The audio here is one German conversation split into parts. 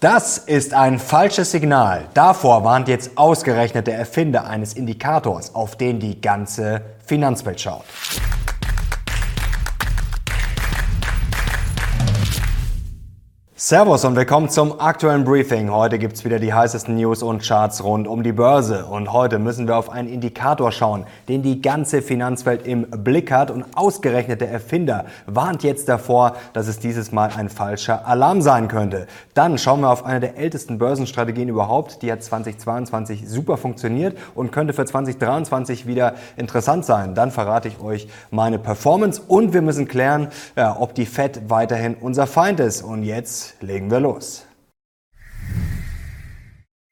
Das ist ein falsches Signal. Davor warnt jetzt ausgerechnet der Erfinder eines Indikators, auf den die ganze Finanzwelt schaut. Servus und willkommen zum aktuellen Briefing. Heute gibt's wieder die heißesten News und Charts rund um die Börse. Und heute müssen wir auf einen Indikator schauen, den die ganze Finanzwelt im Blick hat. Und ausgerechnet der Erfinder warnt jetzt davor, dass es dieses Mal ein falscher Alarm sein könnte. Dann schauen wir auf eine der ältesten Börsenstrategien überhaupt. Die hat 2022 super funktioniert und könnte für 2023 wieder interessant sein. Dann verrate ich euch meine Performance und wir müssen klären, ja, ob die Fed weiterhin unser Feind ist. Und jetzt legen wir los.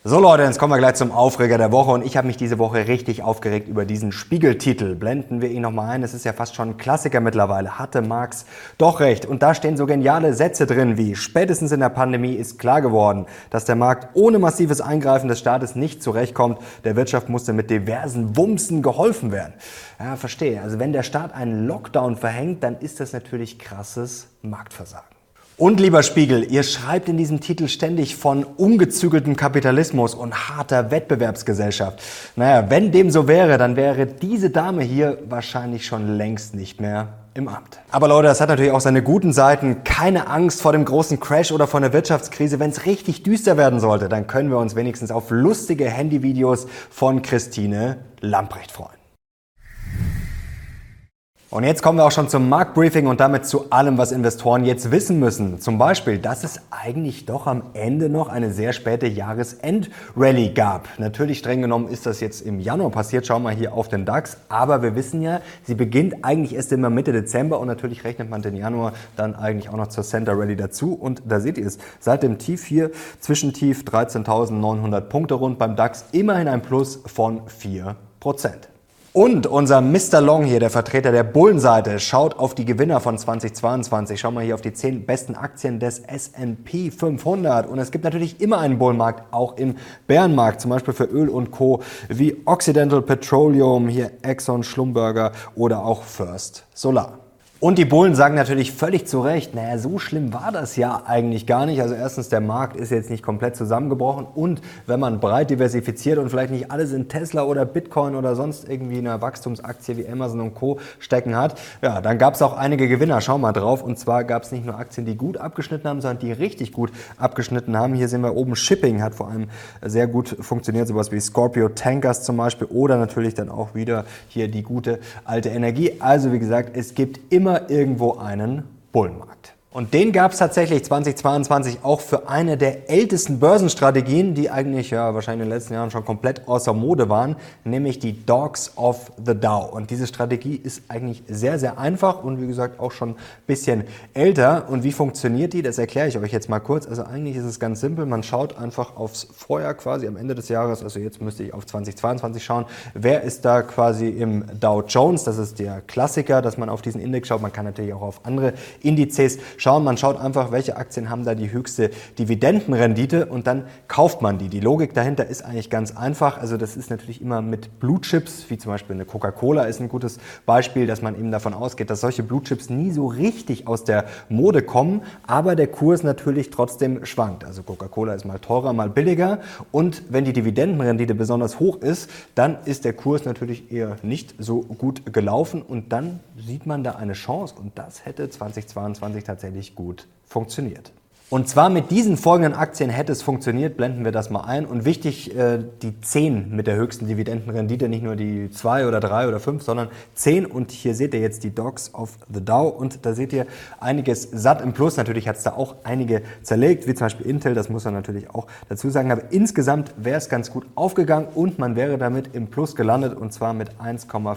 So Leute, jetzt kommen wir gleich zum Aufreger der Woche und ich habe mich diese Woche richtig aufgeregt über diesen Spiegeltitel. Blenden wir ihn nochmal ein, es ist ja fast schon ein Klassiker mittlerweile. Hatte Marx doch recht. Und da stehen so geniale Sätze drin wie, spätestens in der Pandemie ist klar geworden, dass der Markt ohne massives Eingreifen des Staates nicht zurechtkommt. Der Wirtschaft musste mit diversen Wumsen geholfen werden. Ja, verstehe. Also wenn der Staat einen Lockdown verhängt, dann ist das natürlich krasses Marktversagen. Und lieber Spiegel, ihr schreibt in diesem Titel ständig von ungezügeltem Kapitalismus und harter Wettbewerbsgesellschaft. Naja, wenn dem so wäre, dann wäre diese Dame hier wahrscheinlich schon längst nicht mehr im Amt. Aber Leute, das hat natürlich auch seine guten Seiten. Keine Angst vor dem großen Crash oder vor einer Wirtschaftskrise. Wenn es richtig düster werden sollte, dann können wir uns wenigstens auf lustige Handyvideos von Christine Lamprecht freuen. Und jetzt kommen wir auch schon zum Marktbriefing und damit zu allem, was Investoren jetzt wissen müssen. Zum Beispiel, dass es eigentlich doch am Ende noch eine sehr späte Jahresendrallye gab. Natürlich streng genommen ist das jetzt im Januar passiert. Schauen wir hier auf den DAX. Aber wir wissen ja, sie beginnt eigentlich erst immer Mitte Dezember und natürlich rechnet man den Januar dann eigentlich auch noch zur Center Rally dazu. Und da seht ihr es. Seit dem Tief hier, Zwischentief 13.900 Punkte rund beim DAX, immerhin ein Plus von 4 Prozent. Und unser Mr. Long hier, der Vertreter der Bullenseite, schaut auf die Gewinner von 2022. Schauen wir hier auf die zehn besten Aktien des S&P 500. Und es gibt natürlich immer einen Bullenmarkt, auch im Bärenmarkt, zum Beispiel für Öl und Co. wie Occidental Petroleum, hier Exxon, Schlumberger oder auch First Solar. Und die Bullen sagen natürlich völlig zu Recht, naja, so schlimm war das ja eigentlich gar nicht. Also erstens, der Markt ist jetzt nicht komplett zusammengebrochen und wenn man breit diversifiziert und vielleicht nicht alles in Tesla oder Bitcoin oder sonst irgendwie eine Wachstumsaktie wie Amazon und Co. stecken hat, ja, dann gab es auch einige Gewinner. Schau mal drauf. Und zwar gab es nicht nur Aktien, die gut abgeschnitten haben, sondern die richtig gut abgeschnitten haben. Hier sehen wir oben Shipping hat vor allem sehr gut funktioniert, sowas wie Scorpio Tankers zum Beispiel oder natürlich dann auch wieder hier die gute alte Energie. Also wie gesagt, es gibt immer immer irgendwo einen Bullenmarkt. Und den gab es tatsächlich 2022 auch für eine der ältesten Börsenstrategien, die eigentlich ja wahrscheinlich in den letzten Jahren schon komplett außer Mode waren, nämlich die Dogs of the Dow. Und diese Strategie ist eigentlich sehr, sehr einfach und wie gesagt auch schon ein bisschen älter. Und wie funktioniert die? Das erkläre ich euch jetzt mal kurz. Also eigentlich ist es ganz simpel. Man schaut einfach aufs Vorjahr quasi am Ende des Jahres. Also jetzt müsste ich auf 2022 schauen. Wer ist da quasi im Dow Jones? Das ist der Klassiker, dass man auf diesen Index schaut. Man kann natürlich auch auf andere Indizes schauen schauen. Man schaut einfach, welche Aktien haben da die höchste Dividendenrendite und dann kauft man die. Die Logik dahinter ist eigentlich ganz einfach. Also das ist natürlich immer mit Blue Chips, wie zum Beispiel eine Coca-Cola ist ein gutes Beispiel, dass man eben davon ausgeht, dass solche Blue Chips nie so richtig aus der Mode kommen, aber der Kurs natürlich trotzdem schwankt. Also Coca-Cola ist mal teurer, mal billiger und wenn die Dividendenrendite besonders hoch ist, dann ist der Kurs natürlich eher nicht so gut gelaufen und dann sieht man da eine Chance und das hätte 2022 tatsächlich ähnlich gut funktioniert. Und zwar mit diesen folgenden Aktien hätte es funktioniert, blenden wir das mal ein. Und wichtig, äh, die 10 mit der höchsten Dividendenrendite, nicht nur die 2 oder 3 oder 5, sondern 10. Und hier seht ihr jetzt die Dogs of the Dow und da seht ihr einiges satt im Plus. Natürlich hat es da auch einige zerlegt, wie zum Beispiel Intel, das muss man natürlich auch dazu sagen. Aber insgesamt wäre es ganz gut aufgegangen und man wäre damit im Plus gelandet und zwar mit 1,5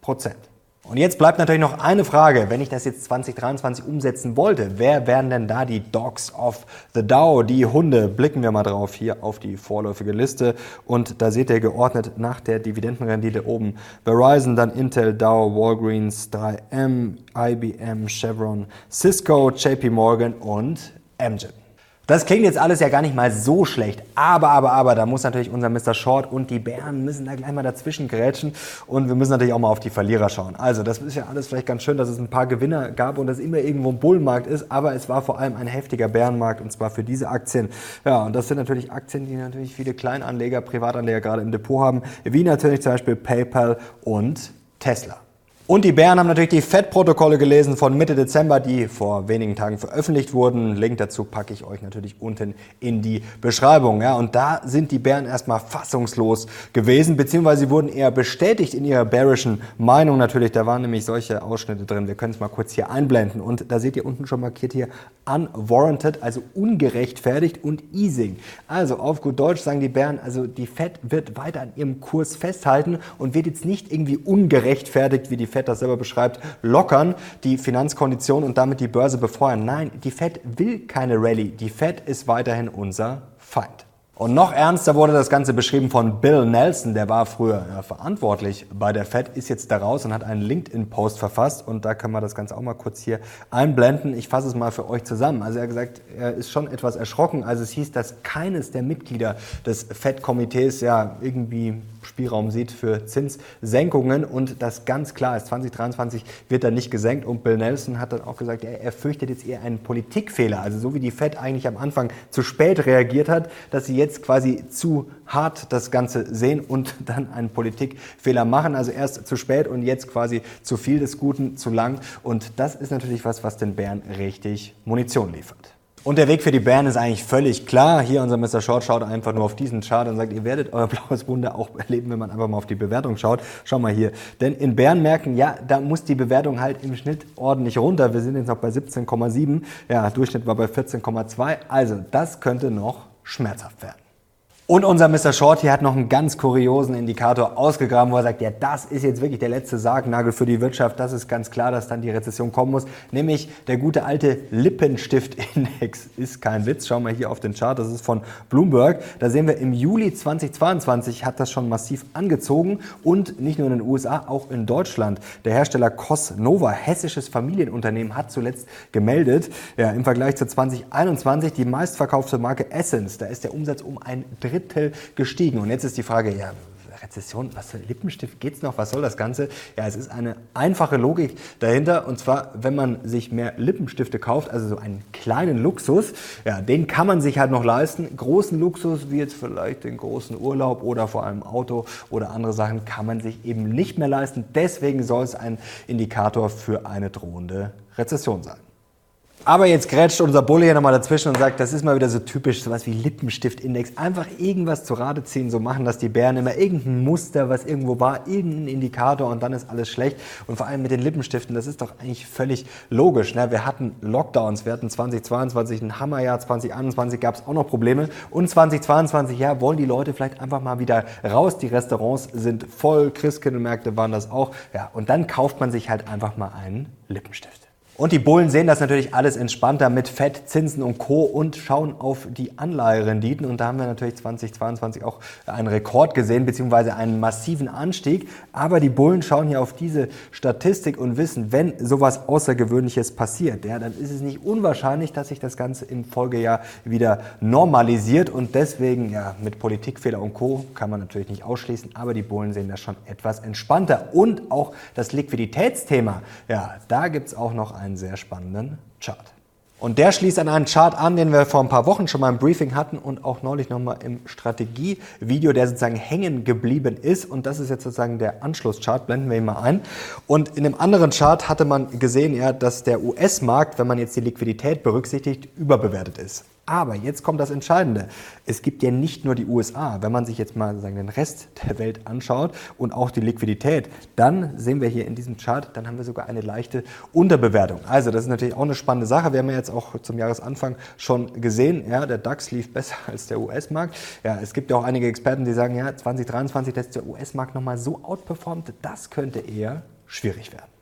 Prozent. Und jetzt bleibt natürlich noch eine Frage, wenn ich das jetzt 2023 umsetzen wollte, wer wären denn da die Dogs of the Dow, die Hunde? Blicken wir mal drauf hier auf die vorläufige Liste und da seht ihr geordnet nach der Dividendenrendite oben Verizon, dann Intel, Dow, Walgreens, 3M, IBM, Chevron, Cisco, JP Morgan und Amgen. Das klingt jetzt alles ja gar nicht mal so schlecht, aber, aber, aber, da muss natürlich unser Mr. Short und die Bären müssen da gleich mal dazwischen grätschen und wir müssen natürlich auch mal auf die Verlierer schauen. Also, das ist ja alles vielleicht ganz schön, dass es ein paar Gewinner gab und dass immer irgendwo ein Bullenmarkt ist, aber es war vor allem ein heftiger Bärenmarkt und zwar für diese Aktien. Ja, und das sind natürlich Aktien, die natürlich viele Kleinanleger, Privatanleger gerade im Depot haben, wie natürlich zum Beispiel PayPal und Tesla. Und die Bären haben natürlich die FED-Protokolle gelesen von Mitte Dezember, die vor wenigen Tagen veröffentlicht wurden. Link dazu packe ich euch natürlich unten in die Beschreibung. Ja, und da sind die Bären erstmal fassungslos gewesen, beziehungsweise sie wurden eher bestätigt in ihrer bearischen Meinung natürlich. Da waren nämlich solche Ausschnitte drin. Wir können es mal kurz hier einblenden. Und da seht ihr unten schon markiert hier unwarranted, also ungerechtfertigt und easing. Also auf gut Deutsch sagen die Bären, also die FED wird weiter an ihrem Kurs festhalten und wird jetzt nicht irgendwie ungerechtfertigt wie die Fed das selber beschreibt, lockern die Finanzkonditionen und damit die Börse befeuern. Nein, die Fed will keine Rallye. Die Fed ist weiterhin unser Feind. Und noch ernster wurde das Ganze beschrieben von Bill Nelson, der war früher ja, verantwortlich bei der Fed, ist jetzt da raus und hat einen LinkedIn-Post verfasst und da können wir das Ganze auch mal kurz hier einblenden. Ich fasse es mal für euch zusammen. Also er hat gesagt, er ist schon etwas erschrocken. Also es hieß, dass keines der Mitglieder des Fed-Komitees ja irgendwie Spielraum sieht für Zinssenkungen und das ganz klar ist, 2023 wird da nicht gesenkt und Bill Nelson hat dann auch gesagt, er, er fürchtet jetzt eher einen Politikfehler. Also so wie die Fed eigentlich am Anfang zu spät reagiert hat, dass sie jetzt jetzt quasi zu hart das Ganze sehen und dann einen Politikfehler machen. Also erst zu spät und jetzt quasi zu viel des Guten, zu lang. Und das ist natürlich was, was den Bären richtig Munition liefert. Und der Weg für die Bären ist eigentlich völlig klar. Hier unser Mr. Short schaut einfach nur auf diesen Chart und sagt, ihr werdet euer blaues Wunder auch erleben, wenn man einfach mal auf die Bewertung schaut. Schau mal hier. Denn in Bärenmärkten, ja, da muss die Bewertung halt im Schnitt ordentlich runter. Wir sind jetzt noch bei 17,7. Ja, Durchschnitt war bei 14,2. Also das könnte noch schmerzhaft werden. Und unser Mr. Short hier hat noch einen ganz kuriosen Indikator ausgegraben, wo er sagt, ja, das ist jetzt wirklich der letzte Sargnagel für die Wirtschaft. Das ist ganz klar, dass dann die Rezession kommen muss. Nämlich der gute alte Lippenstift-Index. Ist kein Witz. Schauen wir hier auf den Chart. Das ist von Bloomberg. Da sehen wir, im Juli 2022 hat das schon massiv angezogen. Und nicht nur in den USA, auch in Deutschland. Der Hersteller Cosnova, hessisches Familienunternehmen, hat zuletzt gemeldet, ja, im Vergleich zu 2021 die meistverkaufte Marke Essence. Da ist der Umsatz um ein Drittel Drittel gestiegen. Und jetzt ist die Frage, ja, Rezession, was für Lippenstift geht's noch? Was soll das Ganze? Ja, es ist eine einfache Logik dahinter. Und zwar, wenn man sich mehr Lippenstifte kauft, also so einen kleinen Luxus, ja, den kann man sich halt noch leisten. Großen Luxus, wie jetzt vielleicht den großen Urlaub oder vor allem Auto oder andere Sachen, kann man sich eben nicht mehr leisten. Deswegen soll es ein Indikator für eine drohende Rezession sein. Aber jetzt grätscht unser Bulle hier nochmal dazwischen und sagt, das ist mal wieder so typisch, sowas wie Lippenstift-Index. Einfach irgendwas zu Rade ziehen, so machen das die Bären immer. Irgendein Muster, was irgendwo war, irgendein Indikator und dann ist alles schlecht. Und vor allem mit den Lippenstiften, das ist doch eigentlich völlig logisch. Ne? Wir hatten Lockdowns, wir hatten 2022 ein Hammerjahr, 2021 gab es auch noch Probleme. Und 2022, ja, wollen die Leute vielleicht einfach mal wieder raus. Die Restaurants sind voll, Christkindlmärkte waren das auch. Ja, und dann kauft man sich halt einfach mal einen Lippenstift. Und die Bullen sehen das natürlich alles entspannter mit Fett, Zinsen und Co. und schauen auf die Anleiherenditen. Und da haben wir natürlich 2022 auch einen Rekord gesehen, beziehungsweise einen massiven Anstieg. Aber die Bullen schauen hier auf diese Statistik und wissen, wenn sowas Außergewöhnliches passiert, ja, dann ist es nicht unwahrscheinlich, dass sich das Ganze im Folgejahr wieder normalisiert. Und deswegen, ja, mit Politikfehler und Co. kann man natürlich nicht ausschließen. Aber die Bullen sehen das schon etwas entspannter. Und auch das Liquiditätsthema, ja, da gibt's auch noch ein einen sehr spannenden Chart. Und der schließt an einen Chart an, den wir vor ein paar Wochen schon mal im Briefing hatten und auch neulich nochmal im Strategievideo, der sozusagen hängen geblieben ist. Und das ist jetzt sozusagen der Anschlusschart, blenden wir ihn mal ein. Und in dem anderen Chart hatte man gesehen, ja, dass der US-Markt, wenn man jetzt die Liquidität berücksichtigt, überbewertet ist. Aber jetzt kommt das Entscheidende. Es gibt ja nicht nur die USA. Wenn man sich jetzt mal sagen, den Rest der Welt anschaut und auch die Liquidität, dann sehen wir hier in diesem Chart, dann haben wir sogar eine leichte Unterbewertung. Also das ist natürlich auch eine spannende Sache. Wir haben ja jetzt auch zum Jahresanfang schon gesehen, ja, der DAX lief besser als der US-Markt. Ja, es gibt ja auch einige Experten, die sagen, ja, 2023, dass der US-Markt nochmal so outperformt, das könnte eher schwierig werden.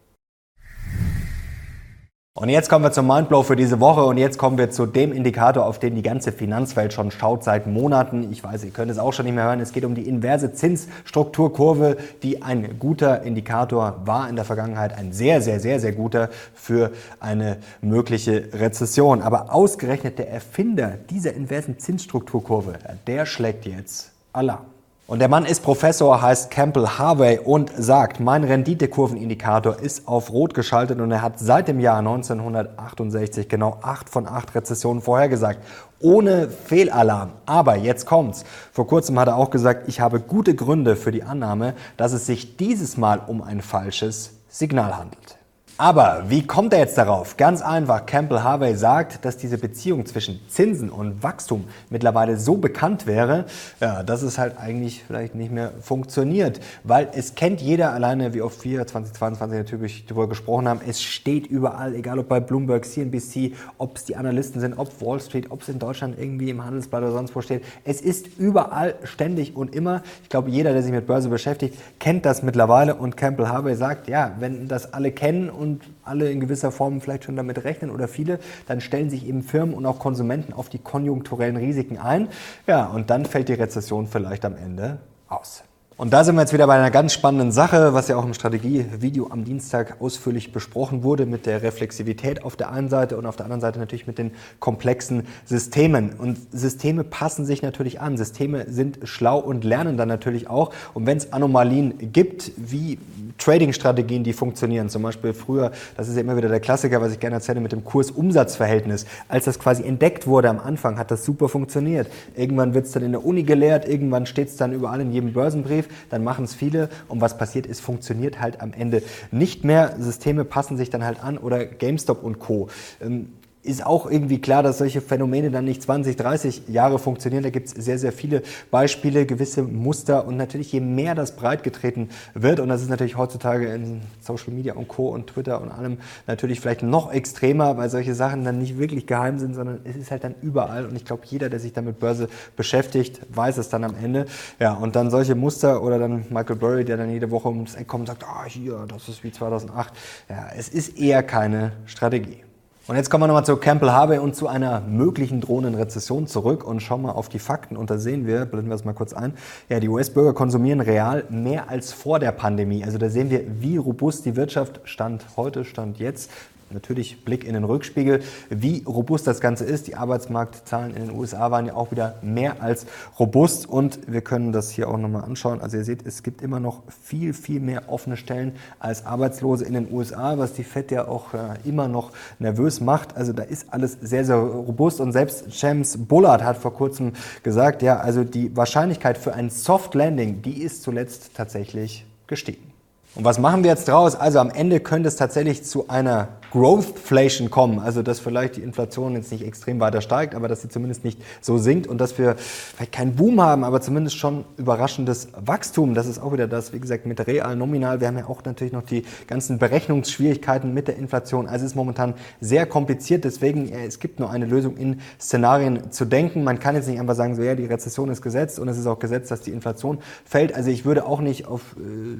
Und jetzt kommen wir zum Mindblow für diese Woche und jetzt kommen wir zu dem Indikator, auf den die ganze Finanzwelt schon schaut seit Monaten. Ich weiß, ihr könnt es auch schon nicht mehr hören. Es geht um die inverse Zinsstrukturkurve, die ein guter Indikator war in der Vergangenheit, ein sehr, sehr, sehr, sehr guter für eine mögliche Rezession. Aber ausgerechnet der Erfinder dieser inversen Zinsstrukturkurve, der schlägt jetzt Alarm. Und der Mann ist Professor, heißt Campbell Harvey und sagt, mein Renditekurvenindikator ist auf Rot geschaltet und er hat seit dem Jahr 1968 genau acht von acht Rezessionen vorhergesagt. Ohne Fehlalarm. Aber jetzt kommt's. Vor kurzem hat er auch gesagt, ich habe gute Gründe für die Annahme, dass es sich dieses Mal um ein falsches Signal handelt. Aber wie kommt er jetzt darauf? Ganz einfach, Campbell Harvey sagt, dass diese Beziehung zwischen Zinsen und Wachstum mittlerweile so bekannt wäre, ja, dass es halt eigentlich vielleicht nicht mehr funktioniert. Weil es kennt jeder alleine, wie oft wir 2022 natürlich darüber gesprochen haben, es steht überall, egal ob bei Bloomberg, CNBC, ob es die Analysten sind, ob Wall Street, ob es in Deutschland irgendwie im Handelsblatt oder sonst wo steht. Es ist überall ständig und immer. Ich glaube, jeder, der sich mit Börse beschäftigt, kennt das mittlerweile und Campbell Harvey sagt, ja, wenn das alle kennen und und alle in gewisser Form vielleicht schon damit rechnen oder viele, dann stellen sich eben Firmen und auch Konsumenten auf die konjunkturellen Risiken ein. Ja, und dann fällt die Rezession vielleicht am Ende aus. Und da sind wir jetzt wieder bei einer ganz spannenden Sache, was ja auch im Strategievideo am Dienstag ausführlich besprochen wurde, mit der Reflexivität auf der einen Seite und auf der anderen Seite natürlich mit den komplexen Systemen. Und Systeme passen sich natürlich an. Systeme sind schlau und lernen dann natürlich auch. Und wenn es Anomalien gibt, wie Trading-Strategien, die funktionieren, zum Beispiel früher, das ist ja immer wieder der Klassiker, was ich gerne erzähle, mit dem Kurs-Umsatz-Verhältnis. Als das quasi entdeckt wurde am Anfang, hat das super funktioniert. Irgendwann wird es dann in der Uni gelehrt, irgendwann steht es dann überall in jedem Börsenbrief dann machen es viele und was passiert ist, funktioniert halt am Ende nicht mehr. Systeme passen sich dann halt an oder GameStop und Co. Ähm, ist auch irgendwie klar, dass solche Phänomene dann nicht 20, 30 Jahre funktionieren. Da gibt es sehr, sehr viele Beispiele, gewisse Muster und natürlich je mehr das breit getreten wird und das ist natürlich heutzutage in Social Media und Co. und Twitter und allem natürlich vielleicht noch extremer, weil solche Sachen dann nicht wirklich geheim sind, sondern es ist halt dann überall und ich glaube, jeder, der sich damit Börse beschäftigt, weiß es dann am Ende. Ja, und dann solche Muster oder dann Michael Burry, der dann jede Woche ums Eck kommt und sagt, ah, hier, das ist wie 2008. Ja, es ist eher keine Strategie. Und jetzt kommen wir nochmal zu Campbell Harvey und zu einer möglichen drohenden Rezession zurück und schauen mal auf die Fakten. Und da sehen wir, blenden wir es mal kurz ein, ja, die US-Bürger konsumieren real mehr als vor der Pandemie. Also da sehen wir, wie robust die Wirtschaft stand heute, stand jetzt natürlich Blick in den Rückspiegel, wie robust das Ganze ist. Die Arbeitsmarktzahlen in den USA waren ja auch wieder mehr als robust und wir können das hier auch nochmal anschauen. Also ihr seht, es gibt immer noch viel, viel mehr offene Stellen als Arbeitslose in den USA, was die FED ja auch äh, immer noch nervös macht. Also da ist alles sehr, sehr robust und selbst James Bullard hat vor kurzem gesagt, ja, also die Wahrscheinlichkeit für ein Soft Landing, die ist zuletzt tatsächlich gestiegen. Und was machen wir jetzt draus? Also am Ende könnte es tatsächlich zu einer Growthflation kommen, also dass vielleicht die Inflation jetzt nicht extrem weiter steigt, aber dass sie zumindest nicht so sinkt und dass wir vielleicht keinen Boom haben, aber zumindest schon überraschendes Wachstum. Das ist auch wieder das, wie gesagt, mit real, nominal. Wir haben ja auch natürlich noch die ganzen Berechnungsschwierigkeiten mit der Inflation. Also es ist momentan sehr kompliziert, deswegen es gibt nur eine Lösung in Szenarien zu denken. Man kann jetzt nicht einfach sagen, so ja, die Rezession ist gesetzt und es ist auch gesetzt, dass die Inflation fällt. Also ich würde auch nicht auf äh,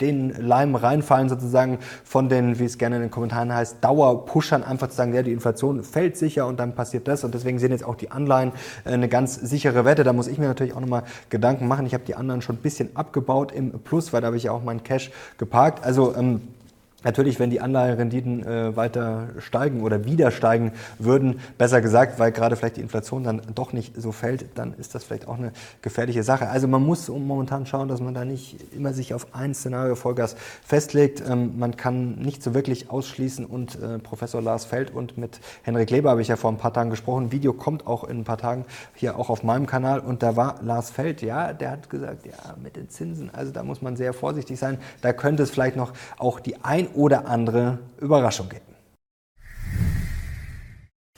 den Leim reinfallen, sozusagen von den, wie es gerne in den Kommentaren heißt, Dauerpushern, einfach zu sagen, ja, die Inflation fällt sicher und dann passiert das. Und deswegen sind jetzt auch die Anleihen äh, eine ganz sichere Wette. Da muss ich mir natürlich auch nochmal Gedanken machen. Ich habe die anderen schon ein bisschen abgebaut im Plus, weil da habe ich ja auch meinen Cash geparkt. Also ähm, Natürlich, wenn die Anleiherenditen äh, weiter steigen oder wieder steigen würden, besser gesagt, weil gerade vielleicht die Inflation dann doch nicht so fällt, dann ist das vielleicht auch eine gefährliche Sache. Also man muss momentan schauen, dass man da nicht immer sich auf ein Szenario Vollgas festlegt. Ähm, man kann nicht so wirklich ausschließen und äh, Professor Lars Feld und mit Henrik Leber habe ich ja vor ein paar Tagen gesprochen. Video kommt auch in ein paar Tagen hier auch auf meinem Kanal und da war Lars Feld, ja, der hat gesagt, ja, mit den Zinsen, also da muss man sehr vorsichtig sein. Da könnte es vielleicht noch auch die ein oder andere Überraschung geben.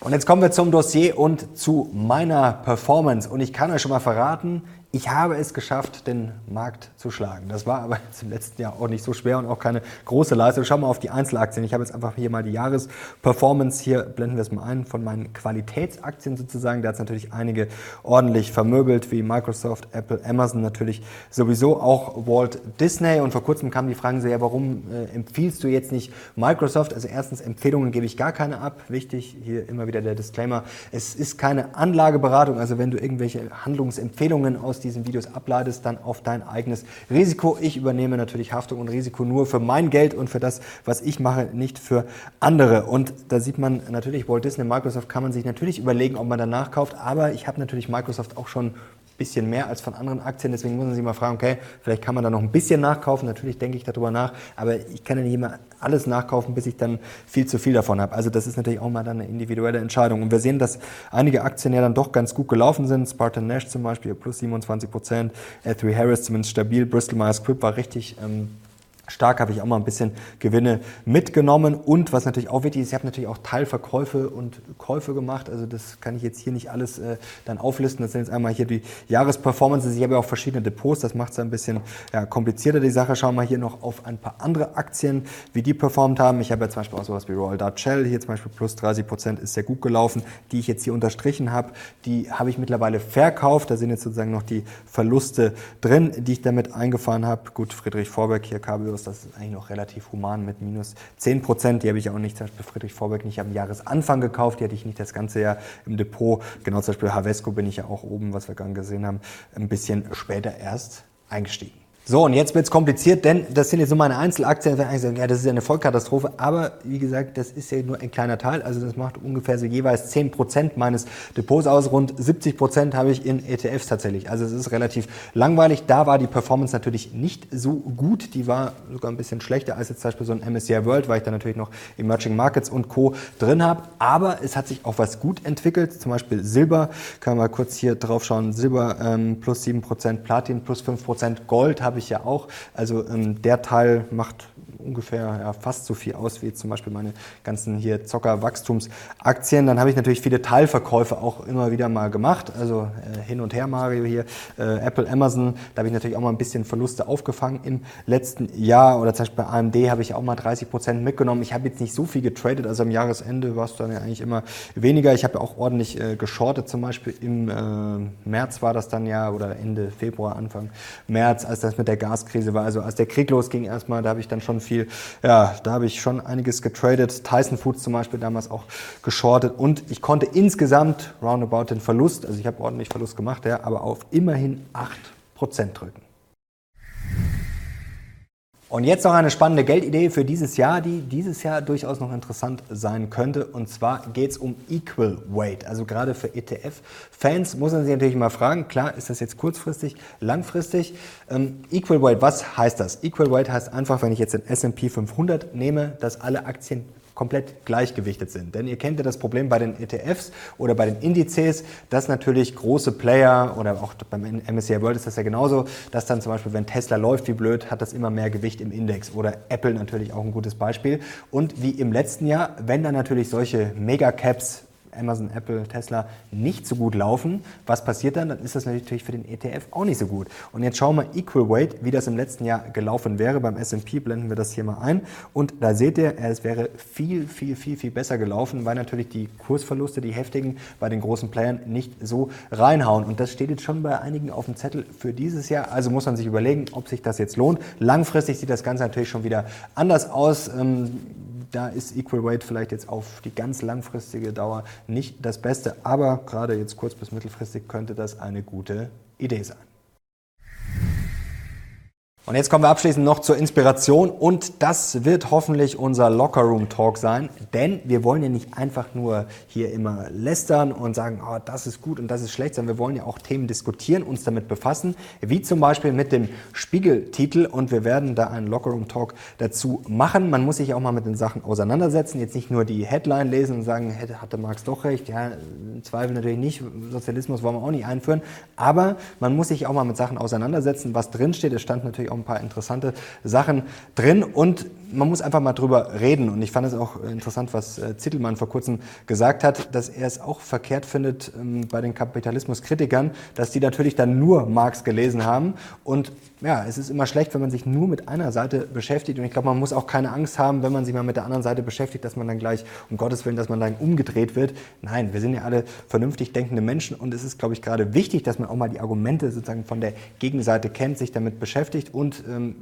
Und jetzt kommen wir zum Dossier und zu meiner Performance. Und ich kann euch schon mal verraten, Ich habe es geschafft, den Markt zu schlagen. Das war aber im letzten Jahr auch nicht so schwer und auch keine große Leistung. Schauen wir auf die Einzelaktien. Ich habe jetzt einfach hier mal die Jahresperformance. Hier blenden wir es mal ein von meinen Qualitätsaktien sozusagen. Da hat es natürlich einige ordentlich vermöbelt, wie Microsoft, Apple, Amazon natürlich sowieso, auch Walt Disney. Und vor kurzem kam die Frage so, ja, warum äh, empfiehlst du jetzt nicht Microsoft? Also erstens, Empfehlungen gebe ich gar keine ab. Wichtig, hier immer wieder der Disclaimer. Es ist keine Anlageberatung. Also wenn du irgendwelche Handlungsempfehlungen aus aus diesen Videos ableitest, dann auf dein eigenes Risiko. Ich übernehme natürlich Haftung und Risiko nur für mein Geld und für das, was ich mache, nicht für andere. Und da sieht man natürlich, Walt Disney, Microsoft kann man sich natürlich überlegen, ob man danach kauft, aber ich habe natürlich Microsoft auch schon bisschen mehr als von anderen Aktien. Deswegen muss man sich mal fragen, okay, vielleicht kann man da noch ein bisschen nachkaufen. Natürlich denke ich darüber nach, aber ich kann ja nicht immer alles nachkaufen, bis ich dann viel zu viel davon habe. Also das ist natürlich auch mal dann eine individuelle Entscheidung. Und wir sehen, dass einige Aktien ja dann doch ganz gut gelaufen sind. Spartan Nash zum Beispiel plus 27 Prozent, L3 Harris zumindest stabil, Bristol Myers Squibb war richtig ähm, Stark habe ich auch mal ein bisschen Gewinne mitgenommen und was natürlich auch wichtig ist, ich habe natürlich auch Teilverkäufe und Käufe gemacht. Also das kann ich jetzt hier nicht alles äh, dann auflisten. Das sind jetzt einmal hier die Jahresperformances. Ich habe ja auch verschiedene Depots, das macht es ein bisschen ja, komplizierter die Sache. Schauen wir hier noch auf ein paar andere Aktien, wie die performt haben. Ich habe ja zum Beispiel auch sowas wie Royal Dutch Shell, hier zum Beispiel plus 30 Prozent ist sehr gut gelaufen, die ich jetzt hier unterstrichen habe. Die habe ich mittlerweile verkauft. Da sind jetzt sozusagen noch die Verluste drin, die ich damit eingefahren habe. Gut, Friedrich Vorberg hier, KBO Plus, das ist eigentlich noch relativ human mit minus 10 Prozent. Die habe ich auch nicht, zum Beispiel Friedrich Vorberg nicht am Jahresanfang gekauft, die hatte ich nicht das ganze Jahr im Depot. Genau zum Beispiel Havesco bin ich ja auch oben, was wir gerade gesehen haben, ein bisschen später erst eingestiegen. So, und jetzt wird es kompliziert, denn das sind jetzt nur meine Einzelaktien. Ja, das ist ja eine Vollkatastrophe, aber wie gesagt, das ist ja nur ein kleiner Teil. Also das macht ungefähr so jeweils 10% meines Depots aus. Rund 70% habe ich in ETFs tatsächlich. Also es ist relativ langweilig. Da war die Performance natürlich nicht so gut. Die war sogar ein bisschen schlechter als jetzt zum Beispiel so ein MSCI World, weil ich da natürlich noch Emerging Markets und Co. drin habe. Aber es hat sich auch was gut entwickelt. Zum Beispiel Silber, man mal kurz hier drauf schauen. Silber ähm, plus 7%, Platin plus 5%, Gold habe ich ja auch. Also ähm, der Teil macht ungefähr ja, fast so viel aus wie zum Beispiel meine ganzen hier Zocker-Wachstumsaktien. Dann habe ich natürlich viele Teilverkäufe auch immer wieder mal gemacht. Also äh, hin und her Mario hier, äh, Apple, Amazon. Da habe ich natürlich auch mal ein bisschen Verluste aufgefangen im letzten Jahr. Oder zum Beispiel bei AMD habe ich auch mal 30 Prozent mitgenommen. Ich habe jetzt nicht so viel getradet. Also am Jahresende war es dann ja eigentlich immer weniger. Ich habe ja auch ordentlich äh, geschortet. Zum Beispiel im äh, März war das dann ja oder Ende Februar, Anfang März, als das mit der Gaskrise war. Also als der Krieg losging erstmal, da habe ich dann schon viel, ja, da habe ich schon einiges getradet. Tyson Foods zum Beispiel damals auch geschortet und ich konnte insgesamt roundabout den Verlust, also ich habe ordentlich Verlust gemacht, ja, aber auf immerhin 8% drücken. Und jetzt noch eine spannende Geldidee für dieses Jahr, die dieses Jahr durchaus noch interessant sein könnte. Und zwar geht es um Equal Weight. Also gerade für ETF-Fans muss man sich natürlich mal fragen, klar, ist das jetzt kurzfristig, langfristig? Ähm, Equal Weight, was heißt das? Equal Weight heißt einfach, wenn ich jetzt den S&P 500 nehme, dass alle Aktien komplett gleichgewichtet sind. Denn ihr kennt ja das Problem bei den ETFs oder bei den Indizes, dass natürlich große Player oder auch beim MSCI World ist das ja genauso, dass dann zum Beispiel, wenn Tesla läuft wie blöd, hat das immer mehr Gewicht im Index oder Apple natürlich auch ein gutes Beispiel. Und wie im letzten Jahr, wenn dann natürlich solche Megacaps Amazon, Apple, Tesla nicht so gut laufen, was passiert dann? Dann ist das natürlich für den ETF auch nicht so gut. Und jetzt schauen wir Equal Weight, wie das im letzten Jahr gelaufen wäre. Beim S&P blenden wir das hier mal ein. Und da seht ihr, es wäre viel, viel, viel, viel besser gelaufen, weil natürlich die Kursverluste, die heftigen, bei den großen Playern nicht so reinhauen. Und das steht jetzt schon bei einigen auf dem Zettel für dieses Jahr. Also muss man sich überlegen, ob sich das jetzt lohnt. Langfristig sieht das Ganze natürlich schon wieder anders aus. Ähm, da ist Equal Weight vielleicht jetzt auf die ganz langfristige Dauer nicht das Beste, aber gerade jetzt kurz- bis mittelfristig könnte das eine gute Idee sein. Und jetzt kommen wir abschließend noch zur Inspiration. Und das wird hoffentlich unser Lockerroom Talk sein, denn wir wollen ja nicht einfach nur hier immer lästern und sagen, oh, das ist gut und das ist schlecht, sondern wir wollen ja auch Themen diskutieren, uns damit befassen, wie zum Beispiel mit dem Spiegeltitel. Und wir werden da einen Lockerroom Talk dazu machen. Man muss sich auch mal mit den Sachen auseinandersetzen, jetzt nicht nur die Headline lesen und sagen, hatte Marx doch recht, ja, im Zweifel natürlich nicht, Sozialismus wollen wir auch nicht einführen, aber man muss sich auch mal mit Sachen auseinandersetzen, was drinsteht. Es stand natürlich auch ein paar interessante Sachen drin und man muss einfach mal drüber reden. Und ich fand es auch interessant, was äh, Zittelmann vor kurzem gesagt hat, dass er es auch verkehrt findet ähm, bei den Kapitalismuskritikern, dass die natürlich dann nur Marx gelesen haben. Und ja, es ist immer schlecht, wenn man sich nur mit einer Seite beschäftigt. Und ich glaube, man muss auch keine Angst haben, wenn man sich mal mit der anderen Seite beschäftigt, dass man dann gleich, um Gottes Willen, dass man dann umgedreht wird. Nein, wir sind ja alle vernünftig denkende Menschen. Und es ist, glaube ich, gerade wichtig, dass man auch mal die Argumente sozusagen von der Gegenseite kennt, sich damit beschäftigt. Und ähm,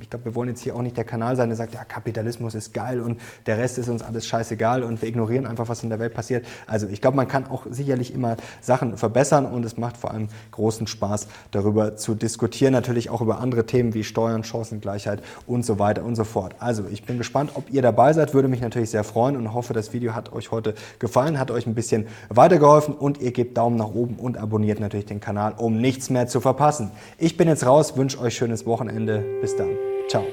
ich glaube, wir wollen jetzt hier auch nicht der Kanal sein, der sagt, ja, Kapitalismus ist geil und der Rest ist uns alles scheißegal und wir ignorieren einfach, was in der Welt passiert. Also ich glaube, man kann auch sicherlich immer Sachen verbessern und es macht vor allem großen Spaß, darüber zu diskutieren. Natürlich auch über andere Themen wie Steuern, Chancengleichheit und so weiter und so fort. Also ich bin gespannt, ob ihr dabei seid. Würde mich natürlich sehr freuen und hoffe, das Video hat euch heute gefallen, hat euch ein bisschen weitergeholfen und ihr gebt Daumen nach oben und abonniert natürlich den Kanal, um nichts mehr zu verpassen. Ich bin jetzt raus, wünsche euch schönes Wochenende. Bis dann. Ciao.